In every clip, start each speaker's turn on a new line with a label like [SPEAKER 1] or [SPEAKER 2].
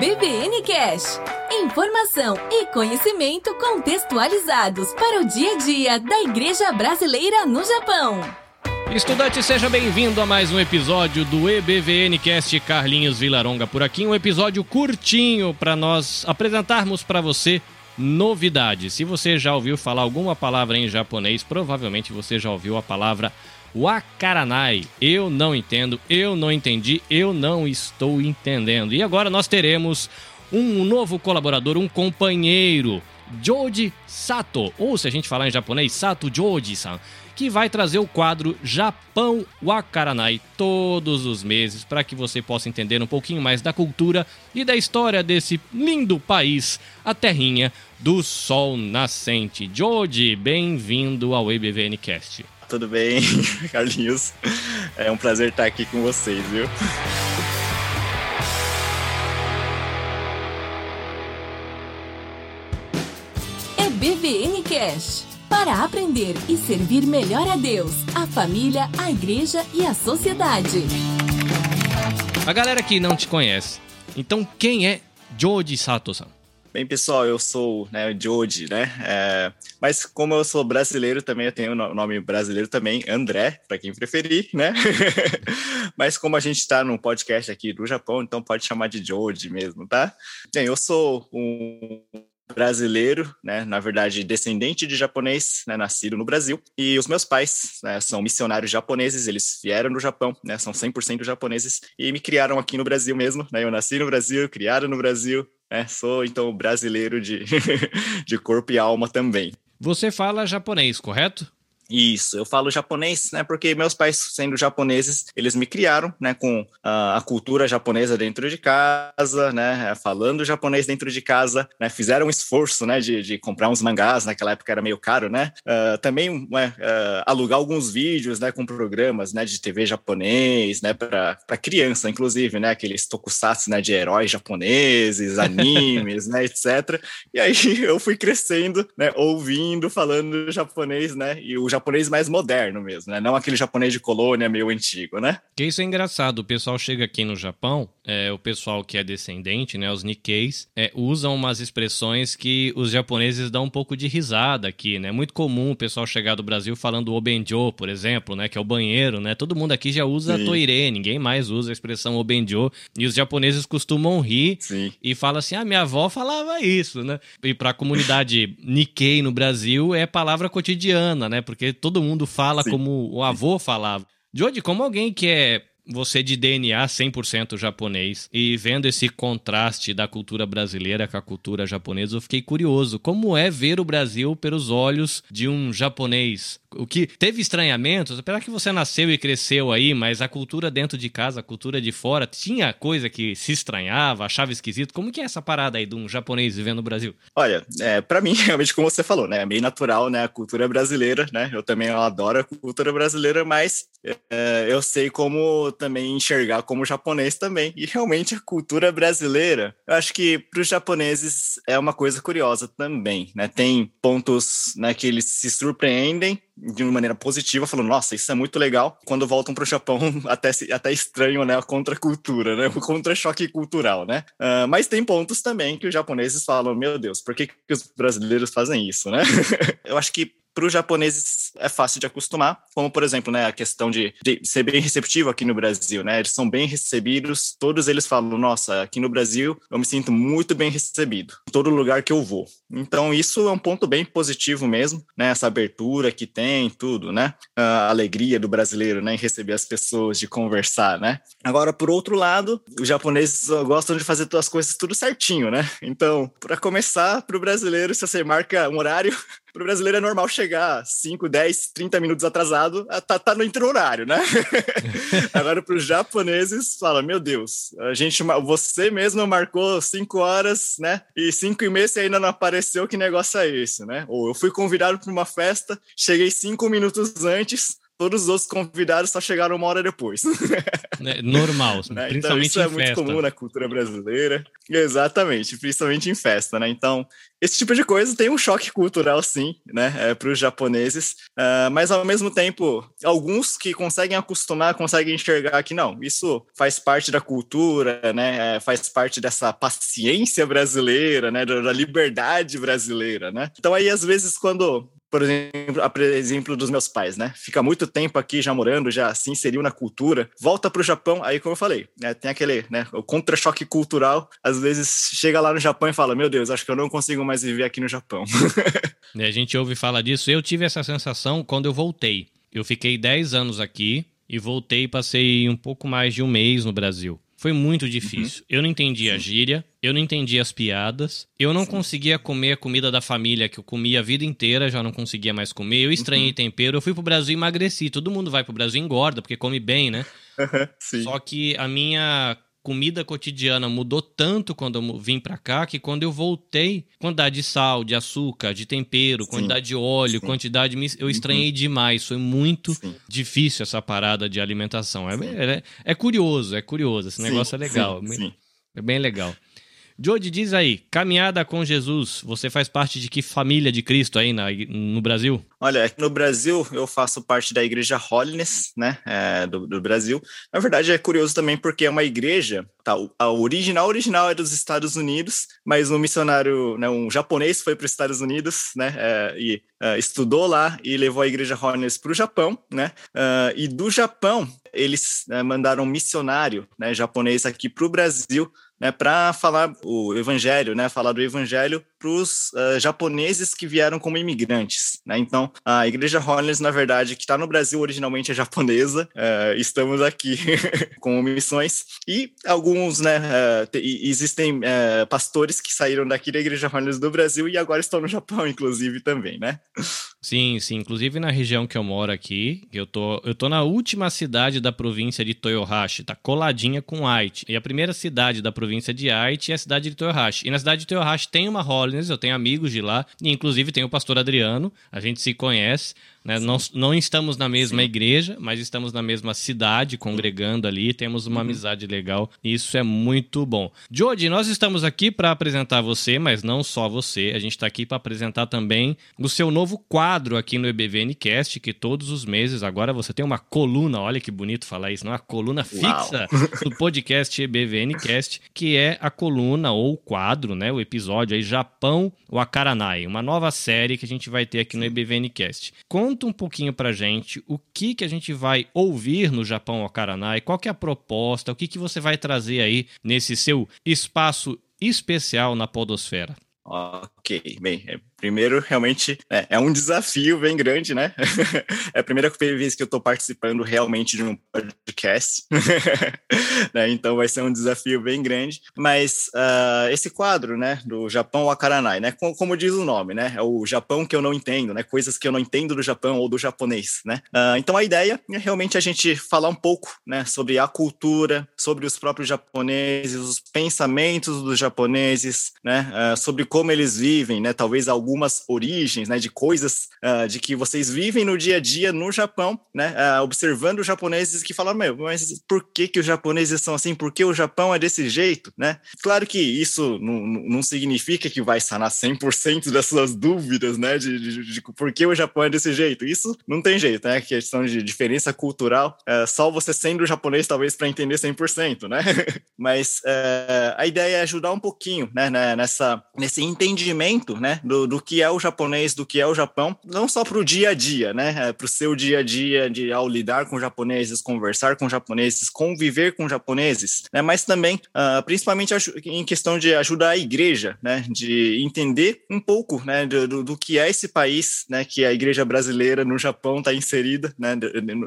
[SPEAKER 1] EBVN Cash. Informação e conhecimento contextualizados para o dia a dia da Igreja Brasileira no Japão.
[SPEAKER 2] Estudante, seja bem-vindo a mais um episódio do EBVN Cast Carlinhos Vilaronga por aqui, um episódio curtinho para nós apresentarmos para você novidades. Se você já ouviu falar alguma palavra em japonês, provavelmente você já ouviu a palavra Wakaranai. Eu não entendo, eu não entendi, eu não estou entendendo. E agora nós teremos um novo colaborador, um companheiro, Joji Sato, ou se a gente falar em japonês, Sato Joji-san, que vai trazer o quadro Japão Wakaranai todos os meses para que você possa entender um pouquinho mais da cultura e da história desse lindo país, a terrinha do sol nascente. Joji, bem-vindo ao EBVN Cast.
[SPEAKER 3] Tudo bem, Carlinhos? É um prazer estar aqui com vocês, viu?
[SPEAKER 1] BVN Cash. Para aprender e servir melhor a Deus, a família, a igreja e a sociedade.
[SPEAKER 2] A galera que não te conhece, então quem é Joji Sato-san?
[SPEAKER 3] Bem, pessoal, eu sou né, Joji, né? É, mas como eu sou brasileiro também, eu tenho o nome brasileiro também, André, para quem preferir, né? mas como a gente está num podcast aqui do Japão, então pode chamar de Joji mesmo, tá? Bem, eu sou um brasileiro, né, na verdade descendente de japonês, né, nascido no Brasil, e os meus pais né, são missionários japoneses, eles vieram do Japão, né, são 100% japoneses, e me criaram aqui no Brasil mesmo, né, eu nasci no Brasil, criado no Brasil, né, sou então brasileiro de, de corpo e alma também.
[SPEAKER 2] Você fala japonês, correto?
[SPEAKER 3] Isso, eu falo japonês, né? Porque meus pais, sendo japoneses, eles me criaram, né? Com uh, a cultura japonesa dentro de casa, né? Falando japonês dentro de casa, né? Fizeram um esforço, né? De, de comprar uns mangás, naquela época era meio caro, né? Uh, também uh, alugar alguns vídeos, né? Com programas, né? De TV japonês, né? Para criança, inclusive, né? Aqueles tokusatsu, né? De heróis japoneses, animes, né? Etc. E aí eu fui crescendo, né? Ouvindo, falando japonês, né? E o japonês mais moderno mesmo, né? Não aquele japonês de colônia meio antigo, né?
[SPEAKER 2] Que isso é engraçado. O pessoal chega aqui no Japão, é, o pessoal que é descendente, né? Os Nikkeis, é, usam umas expressões que os japoneses dão um pouco de risada aqui, né? Muito comum o pessoal chegar do Brasil falando obenjo, por exemplo, né? Que é o banheiro, né? Todo mundo aqui já usa Sim. toire, ninguém mais usa a expressão obenjo. E os japoneses costumam rir Sim. e falam assim: ah, minha avó falava isso, né? E para a comunidade Nikkei no Brasil é palavra cotidiana, né? Porque todo mundo fala Sim. como o avô falava. Jody, como alguém que é você de DNA 100% japonês e vendo esse contraste da cultura brasileira com a cultura japonesa, eu fiquei curioso. Como é ver o Brasil pelos olhos de um japonês? O que teve estranhamentos, apesar que você nasceu e cresceu aí, mas a cultura dentro de casa, a cultura de fora, tinha coisa que se estranhava, achava esquisito. Como que é essa parada aí de um japonês vivendo no Brasil?
[SPEAKER 3] Olha, é, para mim, realmente, como você falou, né? É meio natural, né? A cultura brasileira, né? Eu também adoro a cultura brasileira, mas é, eu sei como também enxergar como japonês também. E realmente a cultura brasileira, eu acho que para os japoneses é uma coisa curiosa também, né? Tem pontos né, que eles se surpreendem de uma maneira positiva, falando, nossa, isso é muito legal. Quando voltam para o Japão, até, até estranho, né? A contracultura, né? O contra-choque cultural, né? Uh, mas tem pontos também que os japoneses falam, meu Deus, por que, que os brasileiros fazem isso, né? eu acho que para os japoneses é fácil de acostumar, como por exemplo, né, a questão de, de, ser bem receptivo aqui no Brasil, né? Eles são bem recebidos, todos eles falam, nossa, aqui no Brasil eu me sinto muito bem recebido, em todo lugar que eu vou. Então isso é um ponto bem positivo mesmo, né? Essa abertura que tem, tudo, né? A alegria do brasileiro, né, em receber as pessoas, de conversar, né? Agora, por outro lado, os japoneses gostam de fazer as coisas tudo certinho, né? Então, para começar, para o brasileiro, se você marca um horário Pro brasileiro é normal chegar 5, 10, 30 minutos atrasado, tá, tá no entre horário, né? Agora, para os japoneses, fala: Meu Deus, a gente, você mesmo marcou 5 horas, né? E 5 e meia você ainda não apareceu, que negócio é esse, né? Ou eu fui convidado para uma festa, cheguei 5 minutos antes, todos os outros convidados só chegaram uma hora depois.
[SPEAKER 2] Né, normal, né? principalmente então, isso é
[SPEAKER 3] muito comum na cultura brasileira. Exatamente, principalmente em festa, né? Então, esse tipo de coisa tem um choque cultural, sim, né, é, para os japoneses, uh, mas ao mesmo tempo, alguns que conseguem acostumar, conseguem enxergar que não, isso faz parte da cultura, né, é, faz parte dessa paciência brasileira, né, da liberdade brasileira, né. Então aí às vezes quando por exemplo, a exemplo dos meus pais, né? Fica muito tempo aqui já morando, já se inseriu na cultura, volta para o Japão, aí como eu falei, né, tem aquele, né, o contra-choque cultural, às vezes chega lá no Japão e fala, meu Deus, acho que eu não consigo mais viver aqui no Japão.
[SPEAKER 2] e a gente ouve falar disso, eu tive essa sensação quando eu voltei. Eu fiquei 10 anos aqui e voltei e passei um pouco mais de um mês no Brasil. Foi muito uhum. difícil. Uhum. Eu não entendi a gíria, eu não entendi as piadas, eu não Sim. conseguia comer a comida da família que eu comia a vida inteira, já não conseguia mais comer. Eu estranhei uhum. tempero, eu fui pro Brasil e emagreci. Todo mundo vai pro Brasil e engorda, porque come bem, né? Só que a minha comida cotidiana mudou tanto quando eu vim para cá que quando eu voltei, quantidade de sal, de açúcar, de tempero, Sim. quantidade de óleo, Sim. quantidade eu uhum. estranhei uhum. demais. Foi muito Sim. difícil essa parada de alimentação. É, é, é, curioso, é curioso. Esse negócio é legal. É bem legal. Jody, diz aí, caminhada com Jesus, você faz parte de que família de Cristo aí na, no Brasil?
[SPEAKER 3] Olha, no Brasil eu faço parte da igreja Holiness, né, é, do, do, Brasil. Na verdade é curioso também porque é uma igreja, tá, a original original é dos Estados Unidos, mas um missionário, né, um japonês foi para os Estados Unidos, né, é, e é, estudou lá e levou a igreja Holiness para o Japão, né, uh, e do Japão eles né, mandaram um missionário, né, japonês aqui para o Brasil né, para falar o evangelho, né, falar do evangelho para os uh, eh, japoneses que vieram como imigrantes. Né? Então, a Igreja Holiness, na verdade, que está no Brasil originalmente é japonesa, uh, estamos aqui com missões, e alguns, né, uh, existem pastores que saíram daqui da Igreja Holiness do Brasil e agora estão no Japão, inclusive, também, né?
[SPEAKER 2] Sim, sim. Inclusive na região que eu moro aqui, eu tô, eu tô na última cidade da província de Toyohashi, tá coladinha com Aichi. E a primeira cidade da província de Aichi é a cidade de Toyohashi. E na cidade de Toyohashi tem uma Holiness, eu tenho amigos de lá, e inclusive tem o pastor Adriano, a gente se conhece. Né? Não, não estamos na mesma Sim. igreja, mas estamos na mesma cidade, congregando ali, temos uma uhum. amizade legal. E isso é muito bom. Jody, nós estamos aqui para apresentar você, mas não só você. A gente está aqui para apresentar também o seu novo quadro aqui no EBVNcast, que todos os meses agora você tem uma coluna, olha que bonito falar isso, não é uma coluna fixa do podcast EBVNcast, que é a coluna ou o quadro, né, o episódio aí Japão Wakaranai, uma nova série que a gente vai ter aqui no EBVNcast. Conta um pouquinho pra gente o que que a gente vai ouvir no Japão Okaranai, qual que é a proposta, o que que você vai trazer aí nesse seu espaço especial na podosfera.
[SPEAKER 3] Ok, bem, é Primeiro, realmente, é, é, um desafio bem grande, né? é a primeira vez que eu estou participando realmente de um podcast, né? Então vai ser um desafio bem grande. Mas uh, esse quadro, né, do Japão Wakaranai, né? Como, como, diz o nome, né? É o Japão que eu não entendo, né? Coisas que eu não entendo do Japão ou do japonês, né? Uh, então a ideia é realmente a gente falar um pouco, né, sobre a cultura, sobre os próprios japoneses, os pensamentos dos japoneses, né? Uh, sobre como eles vivem, né? Talvez algumas origens, né, de coisas uh, de que vocês vivem no dia a dia no Japão, né, uh, observando os japoneses que falam, meu, mas por que que os japoneses são assim? Por que o Japão é desse jeito, né? Claro que isso não, significa que vai sanar 100% das suas dúvidas, né, de, de, de, por que o Japão é desse jeito. Isso não tem jeito, né? Questão de diferença cultural, uh, só você sendo japonês talvez para entender 100%, né? Mas a ideia é ajudar um pouquinho, né, nessa nesse entendimento, né, do, do que é o japonês, do que é o Japão, não só para o dia a dia, né? É para o seu dia a dia, de ao lidar com japoneses, conversar com japoneses, conviver com japoneses, né? Mas também, uh, principalmente em questão de ajudar a igreja, né? De entender um pouco, né? Do, do que é esse país, né? Que a igreja brasileira no Japão está inserida, né?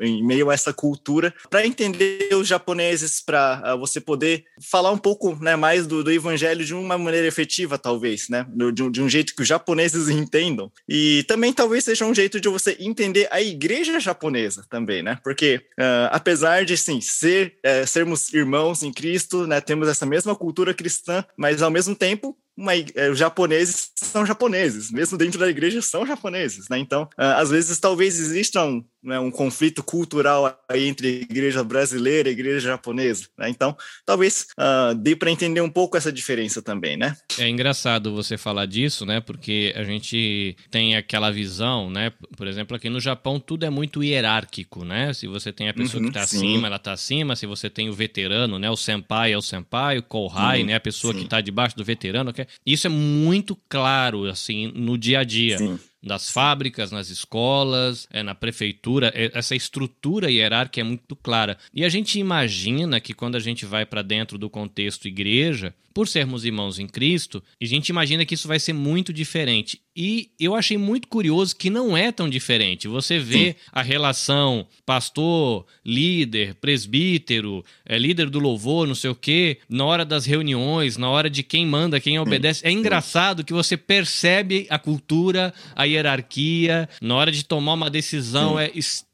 [SPEAKER 3] Em meio a essa cultura, para entender os japoneses, para uh, ah, você poder falar um pouco, né? Mais do, do evangelho de uma maneira efetiva, talvez, né? De, de um jeito que o japonês japoneses entendam. E também talvez seja um jeito de você entender a igreja japonesa também, né? Porque uh, apesar de sim ser uh, sermos irmãos em Cristo, né, temos essa mesma cultura cristã, mas ao mesmo tempo uma, é, os japoneses são japoneses, mesmo dentro da igreja são japoneses, né? Então, uh, às vezes talvez existam né, um conflito cultural entre igreja brasileira e igreja japonesa. Né? Então, talvez uh, dê para entender um pouco essa diferença também, né?
[SPEAKER 2] É engraçado você falar disso, né? Porque a gente tem aquela visão, né? Por exemplo, aqui no Japão tudo é muito hierárquico, né? Se você tem a pessoa uhum, que está acima, ela está acima. Se você tem o veterano, né? O senpai é o senpai, o kohai, uhum, né? A pessoa sim. que está debaixo do veterano. Isso é muito claro, assim, no dia a dia. Sim das fábricas, nas escolas, é, na prefeitura, é, essa estrutura hierárquica é muito clara. E a gente imagina que quando a gente vai para dentro do contexto igreja, por sermos irmãos em Cristo, a gente imagina que isso vai ser muito diferente. E eu achei muito curioso que não é tão diferente. Você vê Sim. a relação pastor, líder, presbítero, é, líder do louvor, não sei o quê, na hora das reuniões, na hora de quem manda, quem obedece. É engraçado que você percebe a cultura, a hierarquia, na hora de tomar uma decisão é extremamente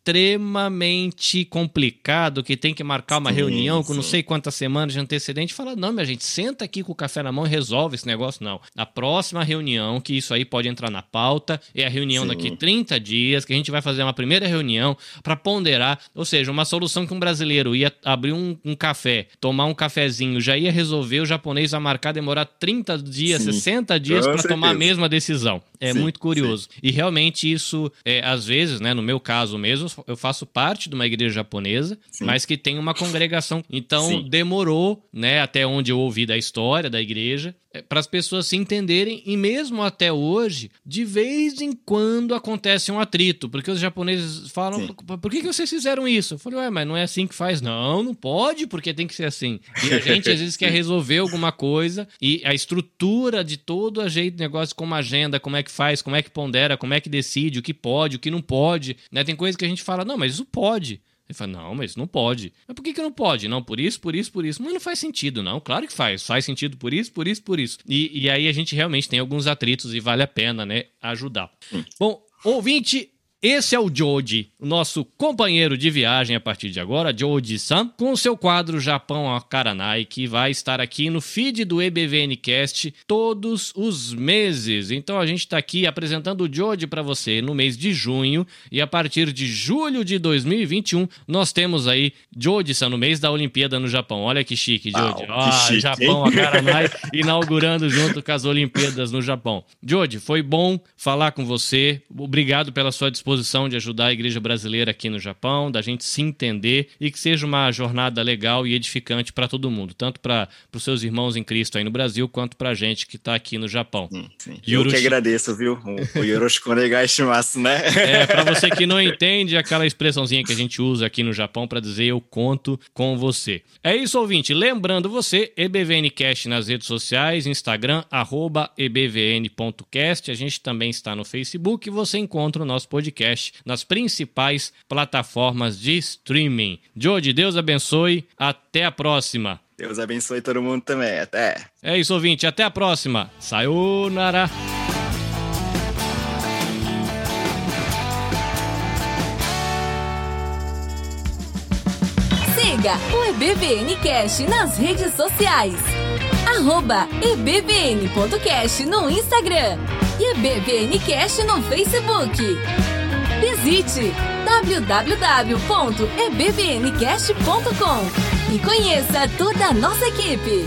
[SPEAKER 2] complicado, que tem que marcar uma sim, reunião com sim. não sei quantas semanas de antecedente, fala: não, minha gente, senta aqui com o café na mão e resolve esse negócio. Não. A próxima reunião, que isso aí pode entrar na pauta, é a reunião sim. daqui 30 dias, que a gente vai fazer uma primeira reunião para ponderar, ou seja, uma solução que um brasileiro ia abrir um, um café, tomar um cafezinho, já ia resolver, o japonês vai marcar demorar 30 dias, 60 dias para tomar a mesma decisão. É muito curioso. E realmente isso, é, às vezes, né, no meu caso mesmo, eu faço parte de uma igreja japonesa, Sim. mas que tem uma congregação. Então Sim. demorou, né, até onde eu ouvi da história da igreja, para as pessoas se entenderem e mesmo até hoje, de vez em quando acontece um atrito, porque os japoneses falam, por que, que vocês fizeram isso? Eu falei, ué, mas não é assim que faz. Não, não pode, porque tem que ser assim. E a gente às vezes quer resolver alguma coisa e a estrutura de todo a jeito de negócio, como agenda, como é que faz, como é que pondera, como é que decide, o que pode, o que não pode, né? Tem coisa que a gente fala, não, mas isso pode. Ele fala, não, mas não pode. Mas por que, que não pode? Não, por isso, por isso, por isso. Mas não faz sentido, não. Claro que faz. Faz sentido por isso, por isso, por isso. E, e aí a gente realmente tem alguns atritos e vale a pena, né, ajudar. Hum. Bom, ouvinte, esse é o Joji, nosso companheiro de viagem a partir de agora, Joji-san, com o seu quadro Japão a Karanai, que vai estar aqui no feed do EBVNcast todos os meses. Então a gente está aqui apresentando o Joji para você no mês de junho e a partir de julho de 2021 nós temos aí Joji-san no mês da Olimpíada no Japão. Olha que chique, Joji. Ah, chique, Japão a Karanai inaugurando junto com as Olimpíadas no Japão. Joji, foi bom falar com você. Obrigado pela sua disposição disposição de ajudar a igreja brasileira aqui no Japão, da gente se entender e que seja uma jornada legal e edificante para todo mundo, tanto para os seus irmãos em Cristo aí no Brasil, quanto para a gente que está aqui no Japão. Sim,
[SPEAKER 3] sim. Eu que agradeço, viu? O, o Yoroshiku shimasu, né?
[SPEAKER 2] É, para você que não entende aquela expressãozinha que a gente usa aqui no Japão para dizer eu conto com você. É isso, ouvinte. Lembrando você, EBVNcast nas redes sociais, Instagram, arroba ebvn.cast. A gente também está no Facebook e você encontra o nosso podcast nas principais plataformas de streaming. Jody, Deus abençoe. Até a próxima.
[SPEAKER 3] Deus abençoe todo mundo também. Até.
[SPEAKER 2] É isso, ouvinte. Até a próxima. Sayonara.
[SPEAKER 1] Siga o EBVN Cash nas redes sociais. Arroba ebvn.cast no Instagram e EBVNcast no Facebook. Visite www.ebvncast.com e conheça toda a nossa equipe.